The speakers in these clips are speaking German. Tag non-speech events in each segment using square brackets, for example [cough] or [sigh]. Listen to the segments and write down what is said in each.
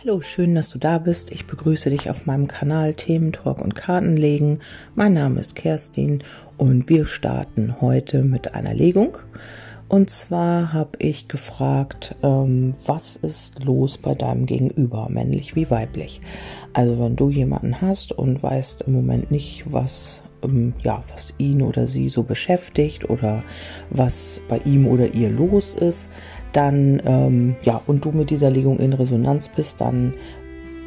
Hallo, schön, dass du da bist. Ich begrüße dich auf meinem Kanal Themen, Talk und Kartenlegen. Mein Name ist Kerstin und wir starten heute mit einer Legung. Und zwar habe ich gefragt, ähm, was ist los bei deinem Gegenüber, männlich wie weiblich? Also wenn du jemanden hast und weißt im Moment nicht, was ähm, ja, was ihn oder sie so beschäftigt oder was bei ihm oder ihr los ist, dann, ähm, ja, und du mit dieser Legung in Resonanz bist, dann,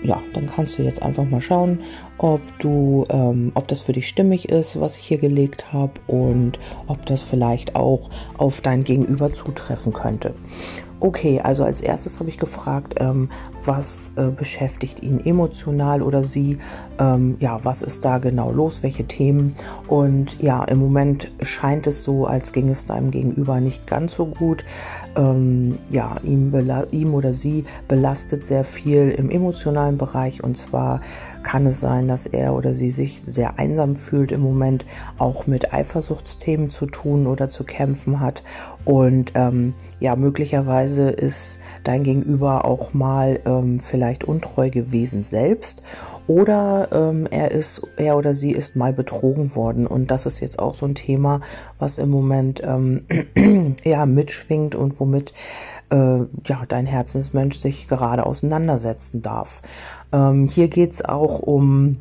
ja, dann kannst du jetzt einfach mal schauen, ob du, ähm, ob das für dich stimmig ist, was ich hier gelegt habe und ob das vielleicht auch auf dein Gegenüber zutreffen könnte. Okay, also als erstes habe ich gefragt, ähm, was äh, beschäftigt ihn emotional oder sie? Ähm, ja, was ist da genau los? Welche Themen? Und ja, im Moment scheint es so, als ging es deinem Gegenüber nicht ganz so gut. Ähm, ja, ihm, ihm oder sie belastet sehr viel im emotionalen Bereich und zwar kann es sein, dass er oder sie sich sehr einsam fühlt im Moment, auch mit Eifersuchtsthemen zu tun oder zu kämpfen hat. Und ähm, ja, möglicherweise ist dein Gegenüber auch mal ähm, vielleicht untreu gewesen selbst oder ähm, er ist, er oder sie ist mal betrogen worden. Und das ist jetzt auch so ein Thema, was im Moment ähm, [clears throat] ja mitschwingt und womit äh, ja dein Herzensmensch sich gerade auseinandersetzen darf. Ähm, hier geht es auch um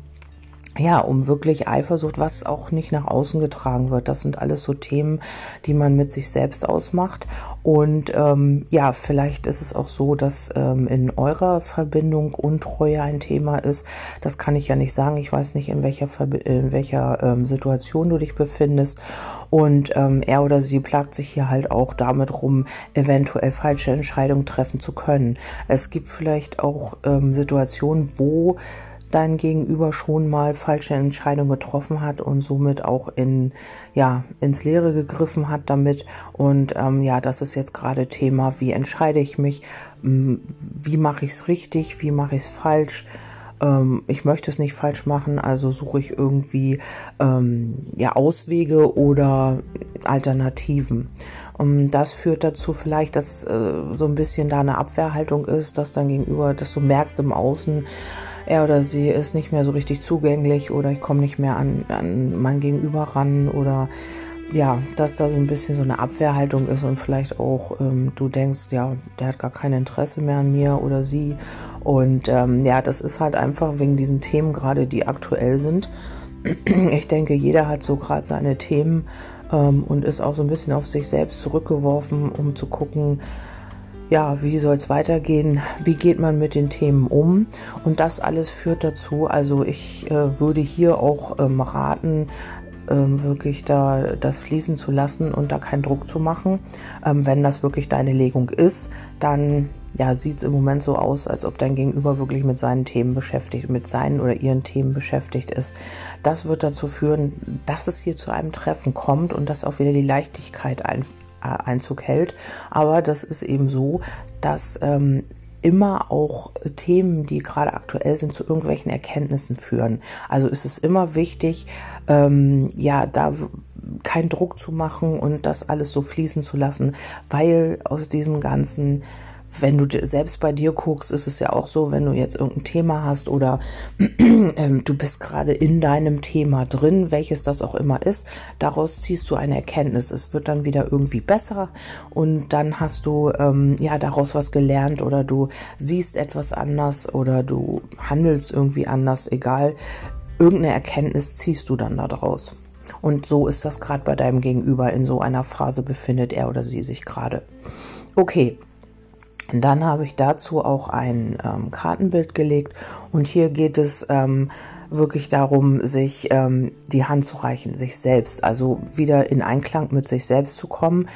ja, um wirklich Eifersucht, was auch nicht nach außen getragen wird. Das sind alles so Themen, die man mit sich selbst ausmacht. Und ähm, ja, vielleicht ist es auch so, dass ähm, in eurer Verbindung Untreue ein Thema ist. Das kann ich ja nicht sagen. Ich weiß nicht, in welcher, Verbi in welcher ähm, Situation du dich befindest. Und ähm, er oder sie plagt sich hier halt auch damit rum, eventuell falsche Entscheidungen treffen zu können. Es gibt vielleicht auch ähm, Situationen, wo dein Gegenüber schon mal falsche Entscheidungen getroffen hat und somit auch in ja ins Leere gegriffen hat damit. Und ähm, ja das ist jetzt gerade Thema wie entscheide ich mich? Wie mache ich es richtig? Wie mache ich es falsch? Ähm, ich möchte es nicht falsch machen also suche ich irgendwie ähm, ja Auswege oder Alternativen. Und das führt dazu vielleicht, dass äh, so ein bisschen da eine Abwehrhaltung ist, dass dann gegenüber, dass du merkst im Außen, er oder sie ist nicht mehr so richtig zugänglich oder ich komme nicht mehr an, an mein Gegenüber ran oder ja, dass da so ein bisschen so eine Abwehrhaltung ist und vielleicht auch ähm, du denkst, ja, der hat gar kein Interesse mehr an mir oder sie. Und ähm, ja, das ist halt einfach wegen diesen Themen gerade, die aktuell sind. [clears throat] Ich denke, jeder hat so gerade seine Themen ähm, und ist auch so ein bisschen auf sich selbst zurückgeworfen, um zu gucken, ja, wie soll es weitergehen? Wie geht man mit den Themen um? Und das alles führt dazu, also ich äh, würde hier auch ähm, raten, ähm, wirklich da das fließen zu lassen und da keinen Druck zu machen. Ähm, wenn das wirklich deine Legung ist, dann ja, sieht es im Moment so aus, als ob dein Gegenüber wirklich mit seinen Themen beschäftigt, mit seinen oder ihren Themen beschäftigt ist. Das wird dazu führen, dass es hier zu einem Treffen kommt und dass auch wieder die Leichtigkeit ein, Einzug hält. Aber das ist eben so, dass ähm, immer auch Themen, die gerade aktuell sind, zu irgendwelchen Erkenntnissen führen. Also ist es immer wichtig, ähm, ja, da keinen Druck zu machen und das alles so fließen zu lassen, weil aus diesem ganzen wenn du selbst bei dir guckst, ist es ja auch so, wenn du jetzt irgendein Thema hast oder [clears throat] ähm, du bist gerade in deinem Thema drin, welches das auch immer ist, daraus ziehst du eine Erkenntnis. Es wird dann wieder irgendwie besser und dann hast du ähm, ja daraus was gelernt oder du siehst etwas anders oder du handelst irgendwie anders, egal. Irgendeine Erkenntnis ziehst du dann daraus. Und so ist das gerade bei deinem Gegenüber. In so einer Phase befindet er oder sie sich gerade. Okay, dann habe ich dazu auch ein ähm, Kartenbild gelegt und hier geht es ähm, wirklich darum, sich ähm, die Hand zu reichen, sich selbst, also wieder in Einklang mit sich selbst zu kommen.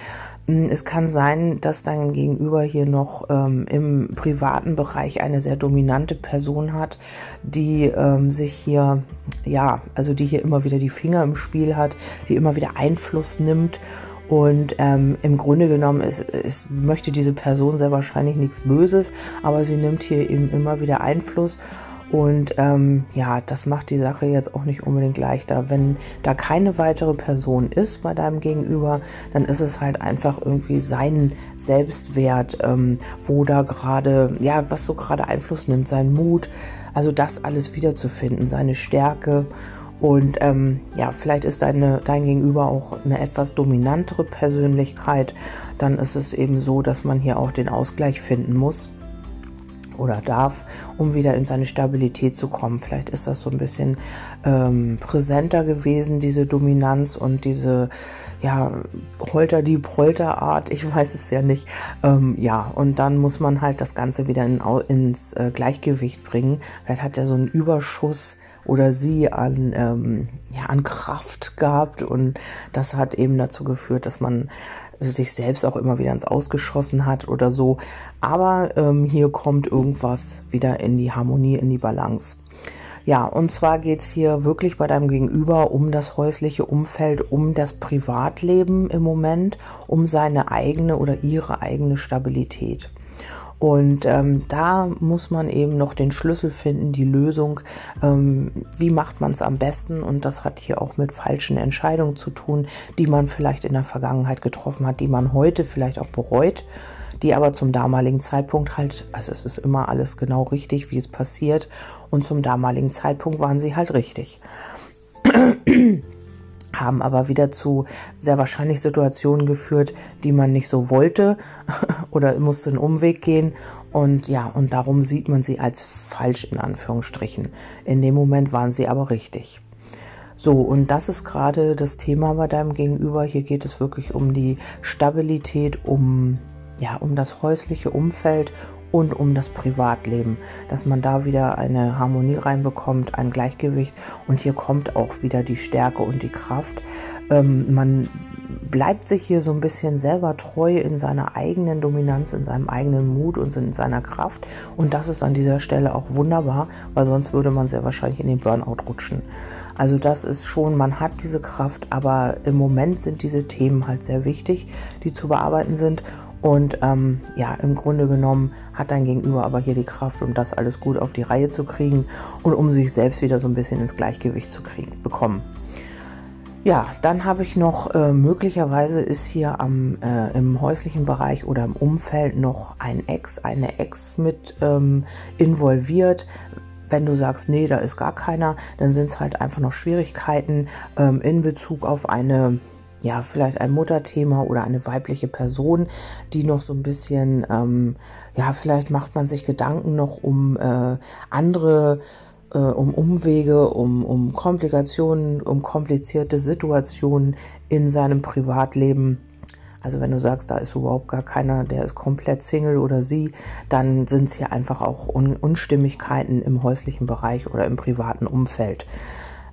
Hm, es kann sein, dass dein Gegenüber hier noch ähm, im privaten Bereich eine sehr dominante Person hat, die ähm, sich hier, ja, also die hier immer wieder die Finger im Spiel hat, die immer wieder Einfluss nimmt und ähm, im Grunde genommen ist, ist, möchte diese Person sehr wahrscheinlich nichts Böses, aber sie nimmt hier eben immer wieder Einfluss Und ähm, ja, das macht die Sache jetzt auch nicht unbedingt leichter. Wenn da keine weitere Person ist bei deinem Gegenüber, dann ist es halt einfach irgendwie sein Selbstwert, ähm, wo da gerade, ja, was so gerade Einfluss nimmt, sein Mut, also das alles wiederzufinden, seine Stärke. Und ähm, ja, vielleicht ist deine, dein Gegenüber auch eine etwas dominantere Persönlichkeit. Dann ist es eben so, dass man hier auch den Ausgleich finden muss oder darf, um wieder in seine Stabilität zu kommen. Vielleicht ist das so ein bisschen ähm, präsenter gewesen, diese Dominanz und diese, ja, Holter die Polter Art, ich weiß es ja nicht. Ähm, ja, und dann muss man halt das Ganze wieder in, ins äh, Gleichgewicht bringen. Vielleicht hat er so einen Überschuss oder sie an, ähm, ja, an Kraft gehabt und das hat eben dazu geführt, dass man sich selbst auch immer wieder ins Ausgeschossen hat oder so. Aber ähm, hier kommt irgendwas wieder in die Harmonie, in die Balance. Ja, und zwar geht's hier wirklich bei deinem Gegenüber um das häusliche Umfeld, um das Privatleben im Moment, um seine eigene oder ihre eigene Stabilität. Und ähm, da muss man eben noch den Schlüssel finden, die Lösung. Ähm, wie macht man es am besten? Und das hat hier auch mit falschen Entscheidungen zu tun, die man vielleicht in der Vergangenheit getroffen hat, die man heute vielleicht auch bereut, die aber zum damaligen Zeitpunkt halt, also es ist immer alles genau richtig, wie es passiert. Und zum damaligen Zeitpunkt waren sie halt richtig haben aber wieder zu sehr wahrscheinlich Situationen geführt, die man nicht so wollte [laughs] oder musste einen Umweg gehen. Und ja, und darum sieht man sie als falsch in Anführungsstrichen. In dem Moment waren sie aber richtig. So, und das ist gerade das Thema bei deinem Gegenüber. Hier geht es wirklich um die Stabilität, um, ja, um das häusliche Umfeld, und um das Privatleben, dass man da wieder eine Harmonie reinbekommt, ein Gleichgewicht und hier kommt auch wieder die Stärke und die Kraft. Ähm, man bleibt sich hier so ein bisschen selber treu in seiner eigenen Dominanz, in seinem eigenen Mut und in seiner Kraft und das ist an dieser Stelle auch wunderbar, weil sonst würde man sehr wahrscheinlich in den Burnout rutschen. Also das ist schon, man hat diese Kraft, aber im Moment sind diese Themen halt sehr wichtig, die zu bearbeiten sind und ähm, ja, im Grunde genommen hat dein Gegenüber aber hier die Kraft, um das alles gut auf die Reihe zu kriegen und um sich selbst wieder so ein bisschen ins Gleichgewicht zu kriegen, bekommen. Ja, dann habe ich noch, äh, möglicherweise ist hier am, äh, im häuslichen Bereich oder im Umfeld noch ein Ex, eine Ex mit ähm, involviert. Wenn du sagst, nee, da ist gar keiner, dann sind es halt einfach noch Schwierigkeiten ähm, in Bezug auf eine ja, vielleicht ein Mutterthema oder eine weibliche Person, die noch so ein bisschen, ähm, ja, vielleicht macht man sich Gedanken noch um äh, andere, äh, um Umwege, um, um Komplikationen, um komplizierte Situationen in seinem Privatleben. Also wenn du sagst, da ist überhaupt gar keiner, der ist komplett Single oder sie, dann sind es hier einfach auch Un Unstimmigkeiten im häuslichen Bereich oder im privaten Umfeld.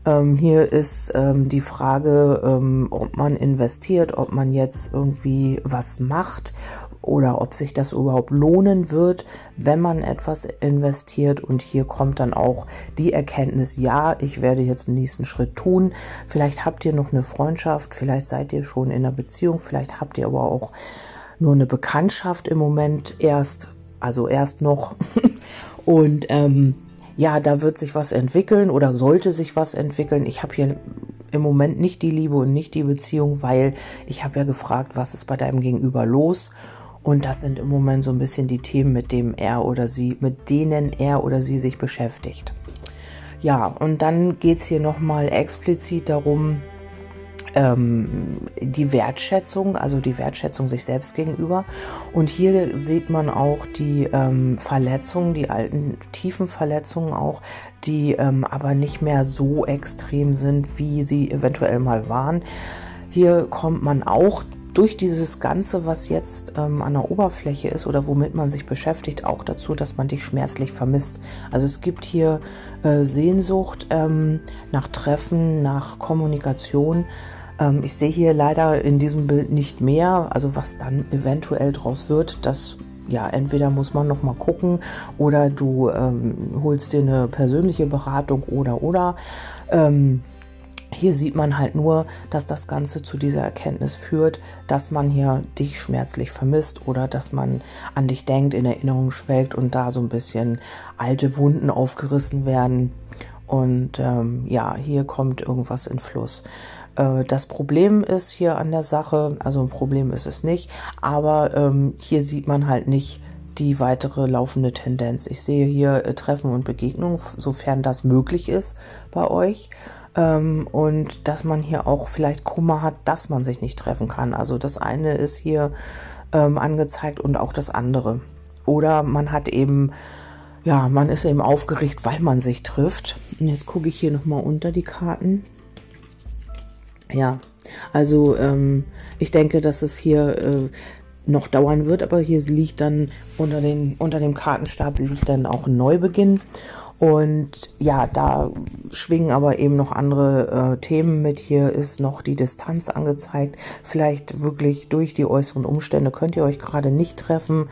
Ähm, hier ist ähm, die Frage, ähm, ob man investiert, ob man jetzt irgendwie was macht oder ob sich das überhaupt lohnen wird, wenn man etwas investiert. Und hier kommt dann auch die Erkenntnis, ja, ich werde jetzt den nächsten Schritt tun. Vielleicht habt ihr noch eine Freundschaft, vielleicht seid ihr schon in einer Beziehung, vielleicht habt ihr aber auch nur eine Bekanntschaft im Moment erst, also erst noch. [laughs] Und ähm, ja, da wird sich was entwickeln oder sollte sich was entwickeln. Ich habe hier im Moment nicht die Liebe und nicht die Beziehung, weil ich habe ja gefragt, was ist bei deinem Gegenüber los? Und das sind im Moment so ein bisschen die Themen, mit dem er oder sie, mit denen er oder sie sich beschäftigt. Ja, und dann geht's hier nochmal explizit darum, ähm, die Wertschätzung, also die Wertschätzung sich selbst gegenüber. Und hier sieht man auch die ähm, Verletzungen, die alten tiefen Verletzungen auch, die ähm, aber nicht mehr so extrem sind, wie sie eventuell mal waren. Hier kommt man auch durch dieses Ganze, was jetzt ähm, an der Oberfläche ist oder womit man sich beschäftigt, auch dazu, dass man dich schmerzlich vermisst. Also es gibt hier äh, Sehnsucht ähm, nach Treffen, nach Kommunikation, ähm, ich sehe hier leider in diesem Bild nicht mehr. Also was dann eventuell draus wird, das ja, entweder muss man noch mal gucken oder du ähm, holst dir eine persönliche Beratung oder oder. Ähm, hier sieht man halt nur, dass das Ganze zu dieser Erkenntnis führt, dass man hier dich schmerzlich vermisst oder dass man an dich denkt, in Erinnerung schwelgt und da so ein bisschen alte Wunden aufgerissen werden. Und ähm, ja, hier kommt irgendwas in Fluss. Äh, das Problem ist hier an der Sache, also ein Problem ist es nicht, aber ähm, hier sieht man halt nicht, die weitere laufende Tendenz. Ich sehe hier äh, Treffen und Begegnungen, sofern das möglich ist bei euch. Ähm, und dass man hier auch vielleicht Kummer hat, dass man sich nicht treffen kann. Also das eine ist hier ähm, angezeigt und auch das andere. Oder man hat eben, ja, man ist eben aufgeregt, weil man sich trifft. Und jetzt gucke ich hier nochmal unter die Karten. Ja, also ähm, ich denke, dass es hier äh, noch dauern wird, aber hier liegt dann unter, den, unter dem Kartenstapel liegt dann auch ein Neubeginn. Und ja, da schwingen aber eben noch andere äh, Themen mit. Hier ist noch die Distanz angezeigt. Vielleicht wirklich durch die äußeren Umstände könnt ihr euch gerade nicht treffen.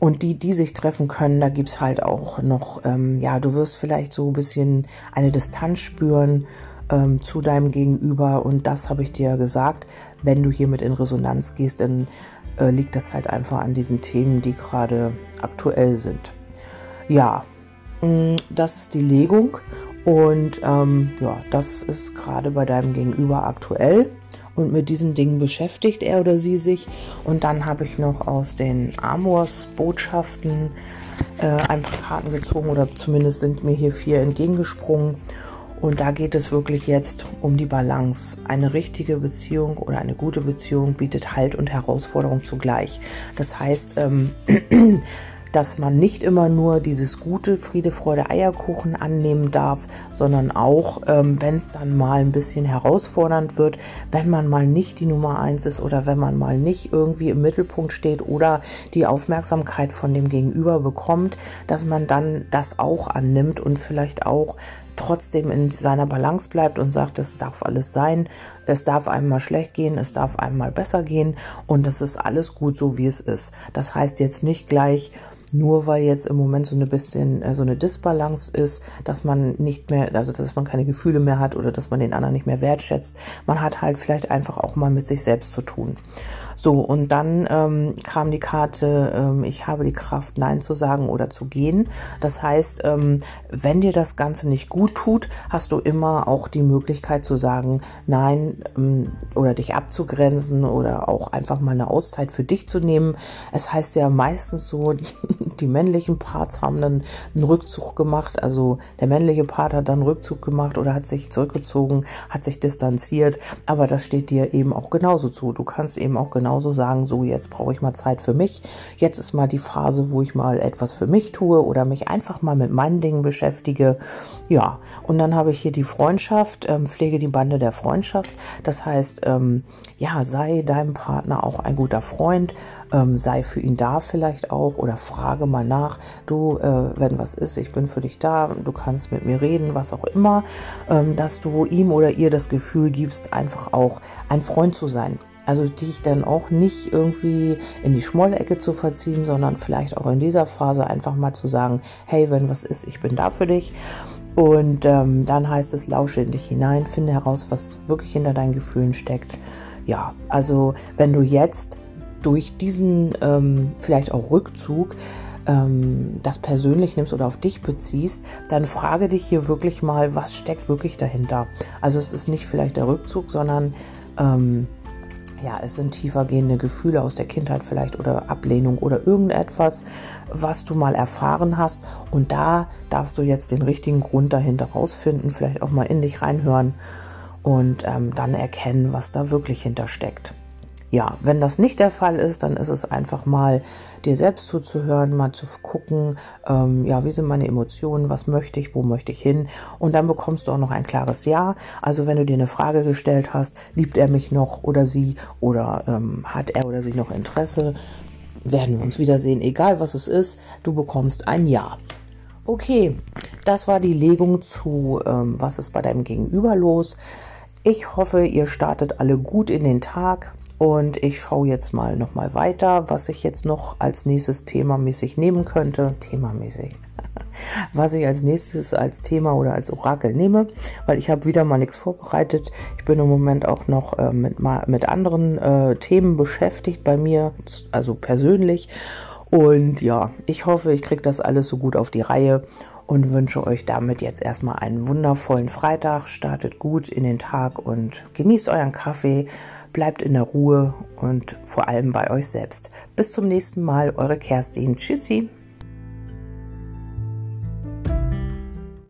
Und die, die sich treffen können, da gibt's halt auch noch, ähm, ja, du wirst vielleicht so ein bisschen eine Distanz spüren ähm, zu deinem Gegenüber. Und das habe ich dir gesagt. Wenn du hiermit in Resonanz gehst, dann äh, liegt das halt einfach an diesen Themen, die gerade aktuell sind. Ja, Mm, das ist die Legung und ähm, ja, das ist gerade bei deinem Gegenüber aktuell und mit diesen Dingen beschäftigt er oder sie sich. Und dann habe ich noch aus den Amors-Botschaften äh, ein paar Karten gezogen oder zumindest sind mir hier vier entgegengesprungen. Und da geht es wirklich jetzt um die Balance. Eine richtige Beziehung oder eine gute Beziehung bietet Halt und Herausforderung zugleich. Das heißt, ähm, [clears throat] dass man nicht immer nur dieses gute Friede, Freude, Eierkuchen annehmen darf, sondern auch, ähm, wenn es dann mal ein bisschen herausfordernd wird, wenn man mal nicht die Nummer eins ist oder wenn man mal nicht irgendwie im Mittelpunkt steht oder die Aufmerksamkeit von dem Gegenüber bekommt, dass man dann das auch annimmt und vielleicht auch trotzdem in seiner Balance bleibt und sagt, es darf alles sein, es darf einmal schlecht gehen, es darf einmal besser gehen und es ist alles gut so, wie es ist. Das heißt jetzt nicht gleich, nur weil jetzt im Moment so eine bisschen äh, so eine Disbalance ist, dass man nicht mehr, also dass man keine Gefühle mehr hat oder dass man den anderen nicht mehr wertschätzt. Man hat halt vielleicht einfach auch mal mit sich selbst zu tun. So, und dann ähm, kam die Karte, ähm, ich habe die Kraft, Nein zu sagen oder zu gehen. Das heißt, ähm, wenn dir das Ganze nicht gut tut, hast du immer auch die Möglichkeit zu sagen, nein, ähm, oder dich abzugrenzen oder auch einfach mal eine Auszeit für dich zu nehmen. Es heißt ja meistens so, [laughs] die männlichen Parts haben dann einen Rückzug gemacht. Also der männliche Part hat dann Rückzug gemacht oder hat sich zurückgezogen, hat sich distanziert. Aber das steht dir eben auch genauso zu. Du kannst eben auch genauso genauso sagen, so jetzt brauche ich mal Zeit für mich. Jetzt ist mal die Phase, wo ich mal etwas für mich tue oder mich einfach mal mit meinen Dingen beschäftige. Ja, und dann habe ich hier die Freundschaft, ähm, pflege die Bande der Freundschaft. Das heißt, ähm, ja, sei deinem Partner auch ein guter Freund, ähm, sei für ihn da vielleicht auch oder frage mal nach, du, äh, wenn was ist, ich bin für dich da, du kannst mit mir reden, was auch immer, ähm, dass du ihm oder ihr das Gefühl gibst, einfach auch ein Freund zu sein. Also dich dann auch nicht irgendwie in die Schmollecke zu verziehen, sondern vielleicht auch in dieser Phase einfach mal zu sagen, hey, wenn was ist, ich bin da für dich. Und ähm, dann heißt es, lausche in dich hinein, finde heraus, was wirklich hinter deinen Gefühlen steckt. Ja, also wenn du jetzt durch diesen ähm, vielleicht auch Rückzug ähm, das persönlich nimmst oder auf dich beziehst, dann frage dich hier wirklich mal, was steckt wirklich dahinter. Also es ist nicht vielleicht der Rückzug, sondern ähm, ja, es sind tiefergehende Gefühle aus der Kindheit vielleicht oder Ablehnung oder irgendetwas, was du mal erfahren hast. Und da darfst du jetzt den richtigen Grund dahinter rausfinden, vielleicht auch mal in dich reinhören und ähm, dann erkennen, was da wirklich hintersteckt ja, wenn das nicht der Fall ist, dann ist es einfach mal dir selbst zuzuhören, mal zu gucken, ähm, ja, wie sind meine Emotionen, was möchte ich, wo möchte ich hin und dann bekommst du auch noch ein klares Ja. Also wenn du dir eine Frage gestellt hast, liebt er mich noch oder sie oder ähm, hat er oder sie noch Interesse, werden wir uns wiedersehen, egal was es ist, du bekommst ein Ja. Okay, das war die Legung zu, ähm, was ist bei deinem Gegenüber los. Ich hoffe, ihr startet alle gut in den Tag. Und ich schaue jetzt mal nochmal weiter, was ich jetzt noch als nächstes themamäßig nehmen könnte. Themamäßig. [laughs] was ich als nächstes als Thema oder als Orakel nehme, weil ich habe wieder mal nichts vorbereitet. Ich bin im Moment auch noch äh, mit, mit anderen äh, Themen beschäftigt bei mir, also persönlich. Und ja, ich hoffe, ich kriege das alles so gut auf die Reihe und wünsche euch damit jetzt erstmal einen wundervollen Freitag. Startet gut in den Tag und genießt euren Kaffee, bleibt in der Ruhe und vor allem bei euch selbst. Bis zum nächsten Mal, eure Kerstin. Tschüssi.